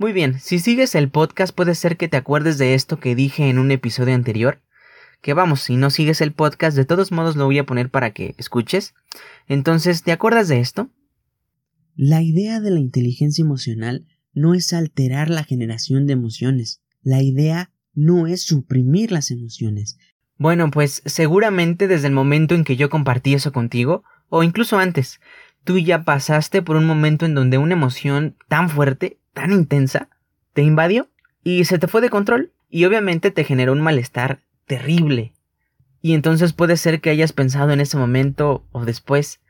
Muy bien, si sigues el podcast puede ser que te acuerdes de esto que dije en un episodio anterior. Que vamos, si no sigues el podcast, de todos modos lo voy a poner para que escuches. Entonces, ¿te acuerdas de esto? La idea de la inteligencia emocional no es alterar la generación de emociones. La idea no es suprimir las emociones. Bueno, pues seguramente desde el momento en que yo compartí eso contigo, o incluso antes, tú ya pasaste por un momento en donde una emoción tan fuerte, tan intensa, te invadió y se te fue de control y obviamente te generó un malestar terrible. Y entonces puede ser que hayas pensado en ese momento o después,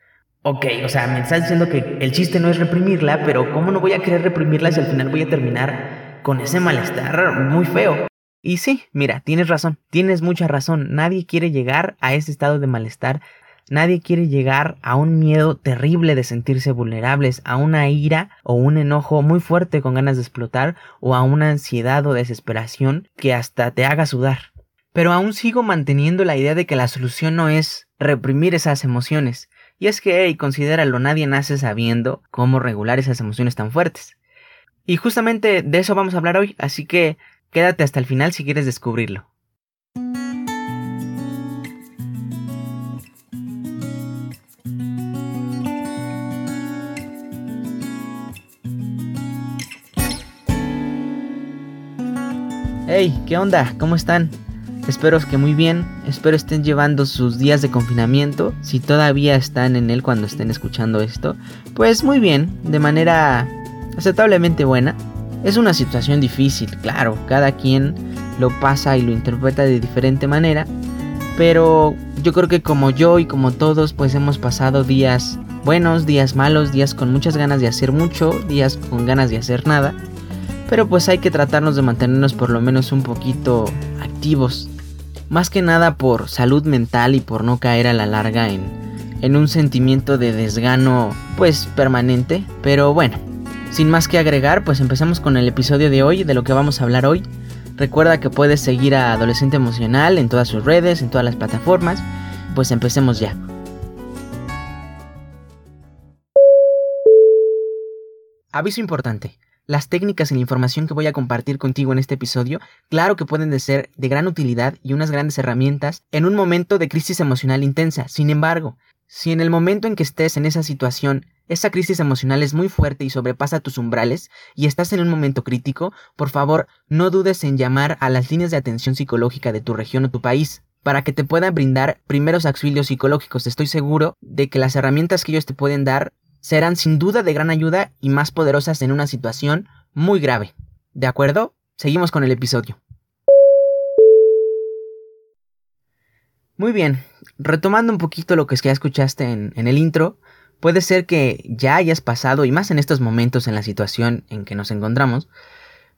ok, o sea, me estás diciendo que el chiste no es reprimirla, pero ¿cómo no voy a querer reprimirla si al final voy a terminar con ese malestar muy feo? Y sí, mira, tienes razón, tienes mucha razón, nadie quiere llegar a ese estado de malestar, nadie quiere llegar a un miedo terrible de sentirse vulnerables, a una ira o un enojo muy fuerte con ganas de explotar, o a una ansiedad o desesperación que hasta te haga sudar. Pero aún sigo manteniendo la idea de que la solución no es reprimir esas emociones, y es que, hey, considéralo, nadie nace sabiendo cómo regular esas emociones tan fuertes. Y justamente de eso vamos a hablar hoy, así que Quédate hasta el final si quieres descubrirlo. Hey, ¿qué onda? ¿Cómo están? Espero que muy bien, espero estén llevando sus días de confinamiento, si todavía están en él cuando estén escuchando esto, pues muy bien, de manera aceptablemente buena. Es una situación difícil, claro, cada quien lo pasa y lo interpreta de diferente manera, pero yo creo que como yo y como todos pues hemos pasado días buenos, días malos, días con muchas ganas de hacer mucho, días con ganas de hacer nada, pero pues hay que tratarnos de mantenernos por lo menos un poquito activos, más que nada por salud mental y por no caer a la larga en, en un sentimiento de desgano pues permanente, pero bueno, sin más que agregar, pues empezamos con el episodio de hoy, de lo que vamos a hablar hoy. Recuerda que puedes seguir a Adolescente Emocional en todas sus redes, en todas las plataformas. Pues empecemos ya. Aviso importante. Las técnicas y la información que voy a compartir contigo en este episodio, claro que pueden de ser de gran utilidad y unas grandes herramientas en un momento de crisis emocional intensa. Sin embargo, si en el momento en que estés en esa situación esa crisis emocional es muy fuerte y sobrepasa tus umbrales y estás en un momento crítico, por favor no dudes en llamar a las líneas de atención psicológica de tu región o tu país para que te puedan brindar primeros auxilios psicológicos. Estoy seguro de que las herramientas que ellos te pueden dar serán sin duda de gran ayuda y más poderosas en una situación muy grave. ¿De acuerdo? Seguimos con el episodio. Muy bien, retomando un poquito lo que ya escuchaste en, en el intro, Puede ser que ya hayas pasado, y más en estos momentos en la situación en que nos encontramos,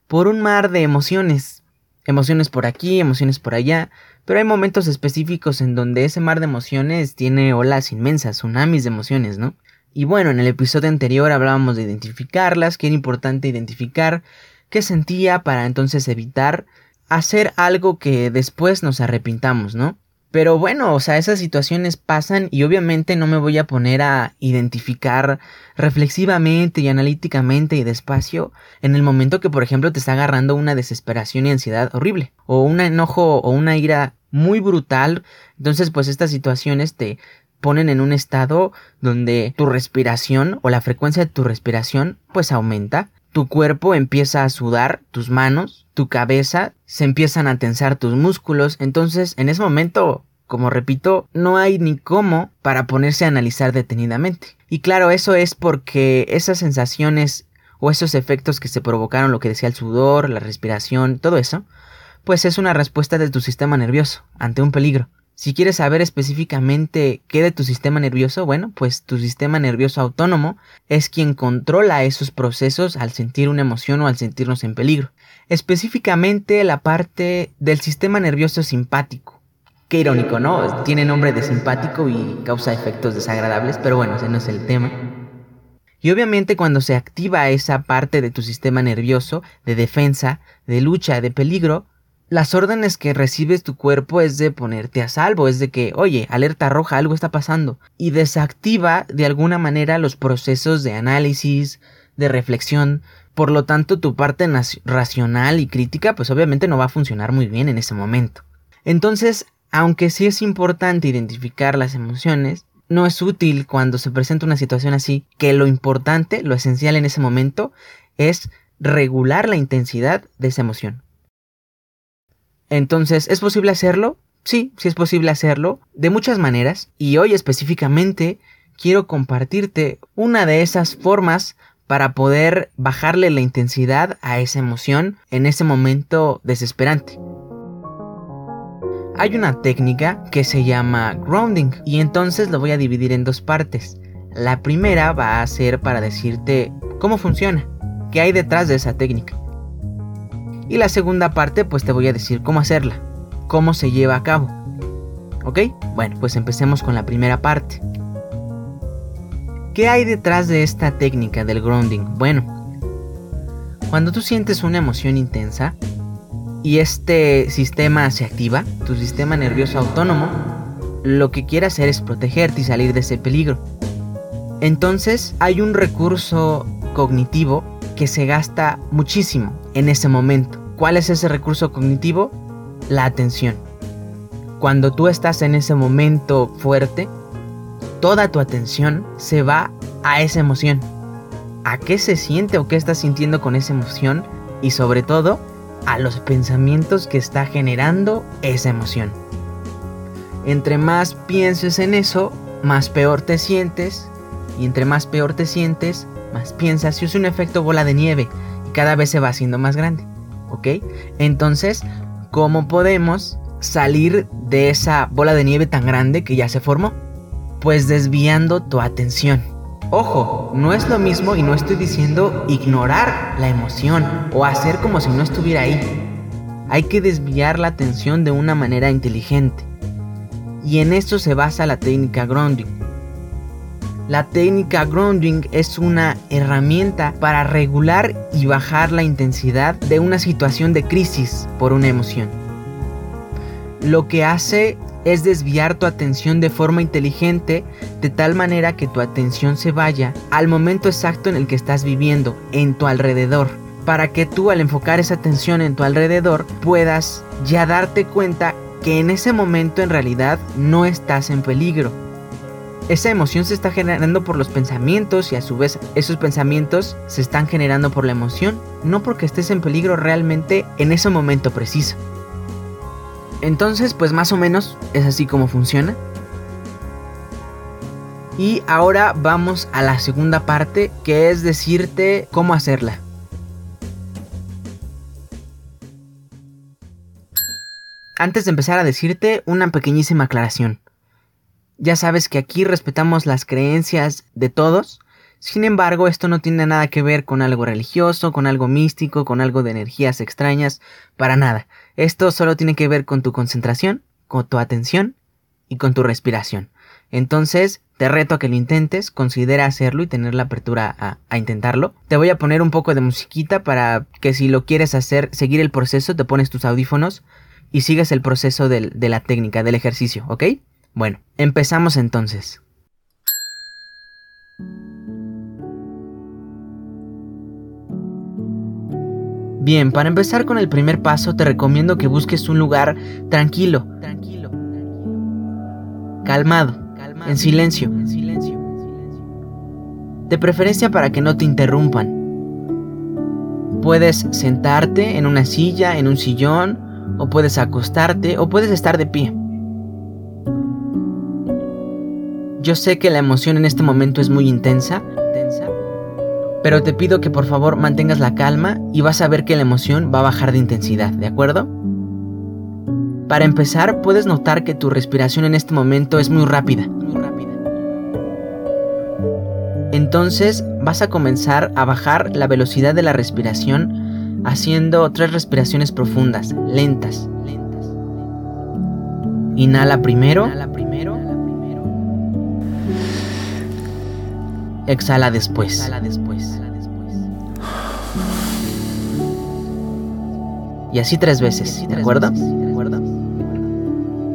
por un mar de emociones. Emociones por aquí, emociones por allá, pero hay momentos específicos en donde ese mar de emociones tiene olas inmensas, tsunamis de emociones, ¿no? Y bueno, en el episodio anterior hablábamos de identificarlas, que era importante identificar qué sentía para entonces evitar hacer algo que después nos arrepintamos, ¿no? Pero bueno, o sea, esas situaciones pasan y obviamente no me voy a poner a identificar reflexivamente y analíticamente y despacio en el momento que, por ejemplo, te está agarrando una desesperación y ansiedad horrible o un enojo o una ira muy brutal. Entonces, pues estas situaciones te ponen en un estado donde tu respiración o la frecuencia de tu respiración pues aumenta tu cuerpo empieza a sudar, tus manos, tu cabeza, se empiezan a tensar tus músculos, entonces en ese momento, como repito, no hay ni cómo para ponerse a analizar detenidamente. Y claro, eso es porque esas sensaciones o esos efectos que se provocaron, lo que decía el sudor, la respiración, todo eso, pues es una respuesta de tu sistema nervioso ante un peligro. Si quieres saber específicamente qué de tu sistema nervioso, bueno, pues tu sistema nervioso autónomo es quien controla esos procesos al sentir una emoción o al sentirnos en peligro. Específicamente la parte del sistema nervioso simpático. Qué irónico, ¿no? Tiene nombre de simpático y causa efectos desagradables, pero bueno, ese no es el tema. Y obviamente cuando se activa esa parte de tu sistema nervioso, de defensa, de lucha, de peligro, las órdenes que recibes tu cuerpo es de ponerte a salvo, es de que, oye, alerta roja, algo está pasando. Y desactiva de alguna manera los procesos de análisis, de reflexión, Por lo tanto, tu parte racional y crítica, pues obviamente no va a funcionar muy bien en ese momento. Entonces, aunque sí es importante identificar las emociones, no es útil cuando se presenta una situación así, que lo importante, lo esencial en ese momento, es regular la intensidad de esa emoción. Entonces, ¿es posible hacerlo? Sí, sí es posible hacerlo, de muchas maneras, y hoy específicamente quiero compartirte una de esas formas para poder bajarle la intensidad a esa emoción en ese momento desesperante. Hay una técnica que se llama grounding y entonces lo voy a dividir en dos partes. La primera va a ser para decirte cómo funciona, qué hay detrás de esa técnica. Y la segunda parte pues te voy a decir cómo hacerla, cómo se lleva a cabo. ¿Ok? Bueno, pues empecemos con la primera parte. ¿Qué hay detrás de esta técnica del grounding? Bueno, cuando tú sientes una emoción intensa y este sistema se activa, tu sistema nervioso autónomo, lo que quiere hacer es protegerte y salir de ese peligro. Entonces hay un recurso cognitivo que se gasta muchísimo en ese momento. ¿Cuál es ese recurso cognitivo? La atención. Cuando tú estás en ese momento fuerte, toda tu atención se va a esa emoción. ¿A qué se siente o qué estás sintiendo con esa emoción? Y sobre todo, a los pensamientos que está generando esa emoción. Entre más pienses en eso, más peor te sientes. Y entre más peor te sientes, más piensas. Y es un efecto bola de nieve. Y cada vez se va haciendo más grande. ¿Ok? Entonces, ¿cómo podemos salir de esa bola de nieve tan grande que ya se formó? pues desviando tu atención. Ojo, no es lo mismo y no estoy diciendo ignorar la emoción o hacer como si no estuviera ahí. Hay que desviar la atención de una manera inteligente. Y en esto se basa la técnica grounding. La técnica grounding es una herramienta para regular y bajar la intensidad de una situación de crisis por una emoción. Lo que hace es desviar tu atención de forma inteligente de tal manera que tu atención se vaya al momento exacto en el que estás viviendo, en tu alrededor, para que tú al enfocar esa atención en tu alrededor puedas ya darte cuenta que en ese momento en realidad no estás en peligro. Esa emoción se está generando por los pensamientos y a su vez esos pensamientos se están generando por la emoción, no porque estés en peligro realmente en ese momento preciso. Entonces, pues más o menos es así como funciona. Y ahora vamos a la segunda parte, que es decirte cómo hacerla. Antes de empezar a decirte una pequeñísima aclaración. Ya sabes que aquí respetamos las creencias de todos, sin embargo esto no tiene nada que ver con algo religioso, con algo místico, con algo de energías extrañas, para nada. Esto solo tiene que ver con tu concentración, con tu atención y con tu respiración. Entonces, te reto a que lo intentes, considera hacerlo y tener la apertura a, intentarlo. Te voy a poner un poco de musiquita para que si lo quieres hacer, seguir el proceso, te pones tus audífonos y sigues el proceso de la técnica, del ejercicio, ¿ok? Bueno, empezamos entonces. Bien, para empezar con el primer paso te recomiendo que busques un lugar tranquilo, tranquilo, calmado, en silencio, en silencio, de preferencia para que no te interrumpan. Puedes sentarte en una silla, en un sillón, o puedes acostarte, o puedes estar de pie. Yo sé que la emoción en este momento es muy intensa, pero te pido que por favor mantengas la calma y vas a ver que la emoción va a bajar de intensidad, ¿de acuerdo? Para empezar, puedes notar que tu respiración en este momento es muy rápida. Entonces vas a comenzar a bajar la velocidad de la respiración haciendo tres respiraciones profundas, lentas. Inhala primero. Inhala primero. Exhala después. Y así tres veces, ¿de acuerdo?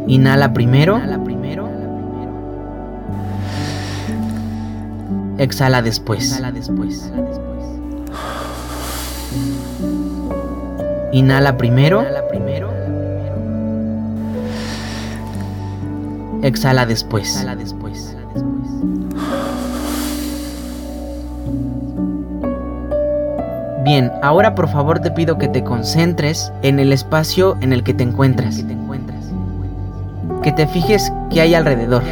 Inhala primero. Exhala después. Inhala primero. Exhala después. Bien, ahora por favor te pido que te concentres en el espacio en el que te encuentras. Que te fijes qué hay alrededor.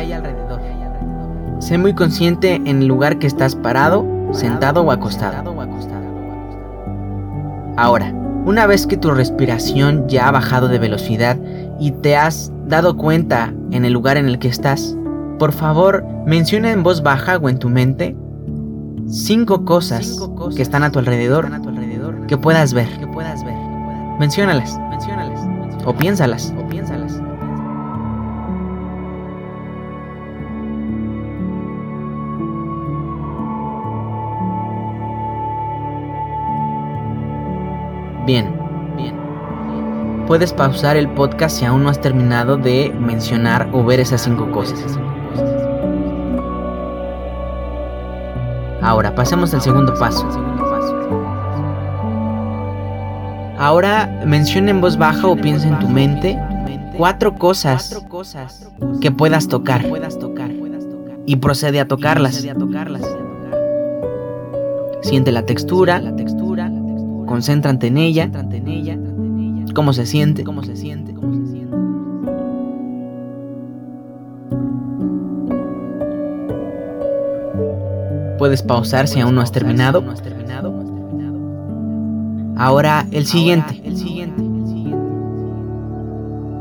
Sé muy consciente en el lugar que estás parado, sentado o acostado. Ahora, una vez que tu respiración ya ha bajado de velocidad y te has dado cuenta en el lugar en el que estás, por favor menciona en voz baja o en tu mente cinco cosas que están a tu alrededor que puedas ver. Menciónalas. O piénsalas. Bien. Bien. Puedes pausar el podcast si aún no has terminado de mencionar o ver esas cinco cosas. Ahora, pasemos al segundo paso. Ahora menciona en voz baja o piensa en tu mente cuatro cosas que puedas tocar y procede a tocarlas. Siente la textura, concéntrate en ella, cómo se siente, cómo se siente, Puedes pausar si aún no has terminado. Ahora el siguiente.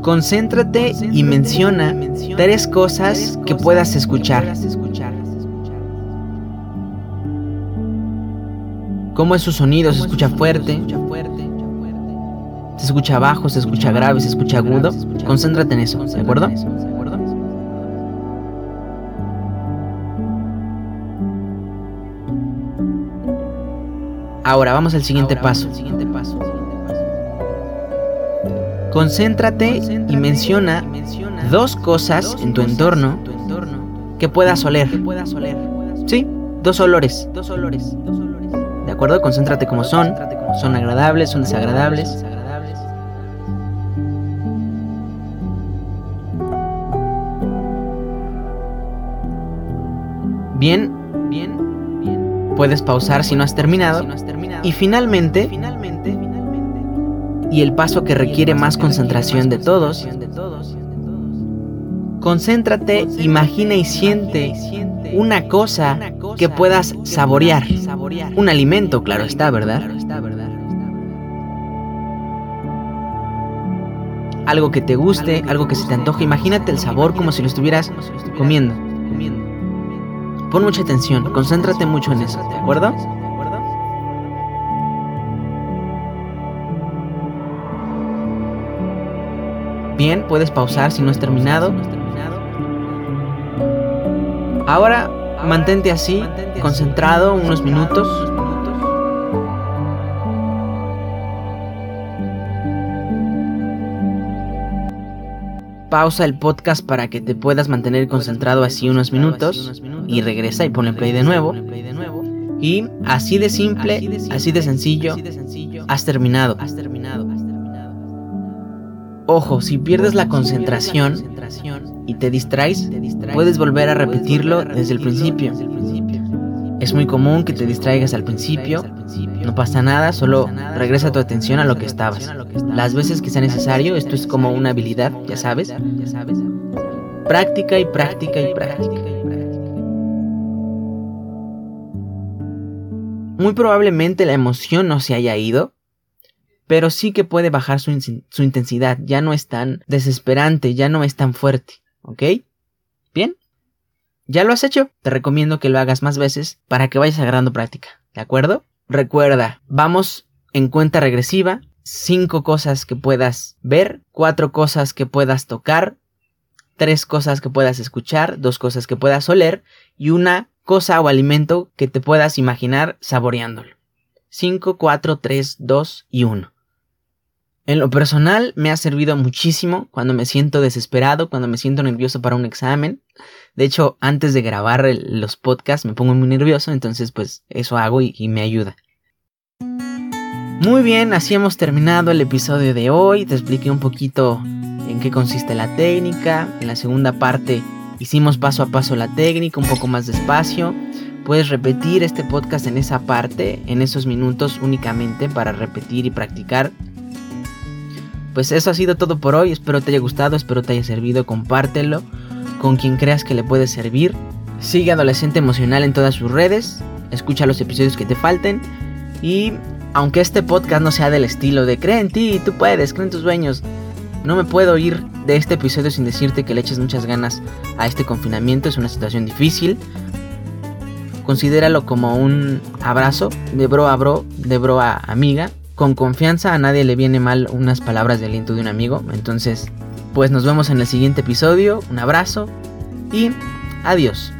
Concéntrate y menciona tres cosas que puedas escuchar. ¿Cómo es su sonido? ¿Se escucha fuerte? ¿Se escucha bajo? ¿Se escucha grave? ¿Se escucha agudo? Concéntrate en eso, ¿de acuerdo? Ahora vamos al siguiente paso. Concéntrate y menciona dos cosas en tu entorno que puedas oler. Sí, dos olores. ¿De acuerdo? Concéntrate como son. Son agradables, son desagradables. Bien, bien, bien. Puedes pausar si no has terminado. Y finalmente, y el paso que requiere más concentración de todos, concéntrate, imagina y siente una cosa que puedas saborear. Un alimento, claro está, ¿verdad? Algo que te guste, algo que se te antoje. Imagínate el sabor como si lo estuvieras comiendo. Pon mucha atención, concéntrate mucho en eso, ¿de acuerdo? Bien, puedes pausar si no has terminado. Ahora mantente así, concentrado unos minutos. Pausa el podcast para que te puedas mantener concentrado así unos minutos y regresa y pone play de nuevo. Y así de simple, así de sencillo, has terminado. Ojo, si pierdes la concentración y te distraes, puedes volver a repetirlo desde el principio. Es muy común que te distraigas al principio, no pasa nada, solo regresa tu atención a lo que estabas. Las veces que sea necesario, esto es como una habilidad, ya sabes. Práctica y práctica y práctica. Muy probablemente la emoción no se haya ido, pero sí que puede bajar su, intensidad, ya no es tan desesperante, ya no es tan fuerte, ¿ok? Bien, ¿ya lo has hecho? Te recomiendo que lo hagas más veces para que vayas agarrando práctica, ¿de acuerdo? Recuerda, vamos en cuenta regresiva, cinco cosas que puedas ver, cuatro cosas que puedas tocar, tres cosas que puedas escuchar, dos cosas que puedas oler y una cosa o alimento que te puedas imaginar saboreándolo. 5, 4, 3, 2 y 1. En lo personal me ha servido muchísimo cuando me siento desesperado, cuando me siento nervioso para un examen. De hecho, antes de grabar los podcasts me pongo muy nervioso, entonces pues eso hago y, y me ayuda. Muy bien, así hemos terminado el episodio de hoy. Te expliqué un poquito en qué consiste la técnica. En la segunda parte hicimos paso a paso la técnica, un poco más despacio. Puedes repetir este podcast en esa parte, en esos minutos únicamente para repetir y practicar. Pues eso ha sido todo por hoy. Espero te haya gustado, espero te haya servido. Compártelo con quien creas que le puede servir. Sigue Adolescente Emocional en todas sus redes. Escucha los episodios que te falten. Y aunque este podcast no sea del estilo de cree en ti, tú puedes, cree en tus sueños. No me puedo ir de este episodio sin decirte que le eches muchas ganas a este confinamiento. Es una situación difícil. Considéralo como un abrazo de bro a bro, de bro a amiga. Con confianza a nadie le viene mal unas palabras de aliento de un amigo. Entonces, pues nos vemos en el siguiente episodio. Un abrazo y adiós.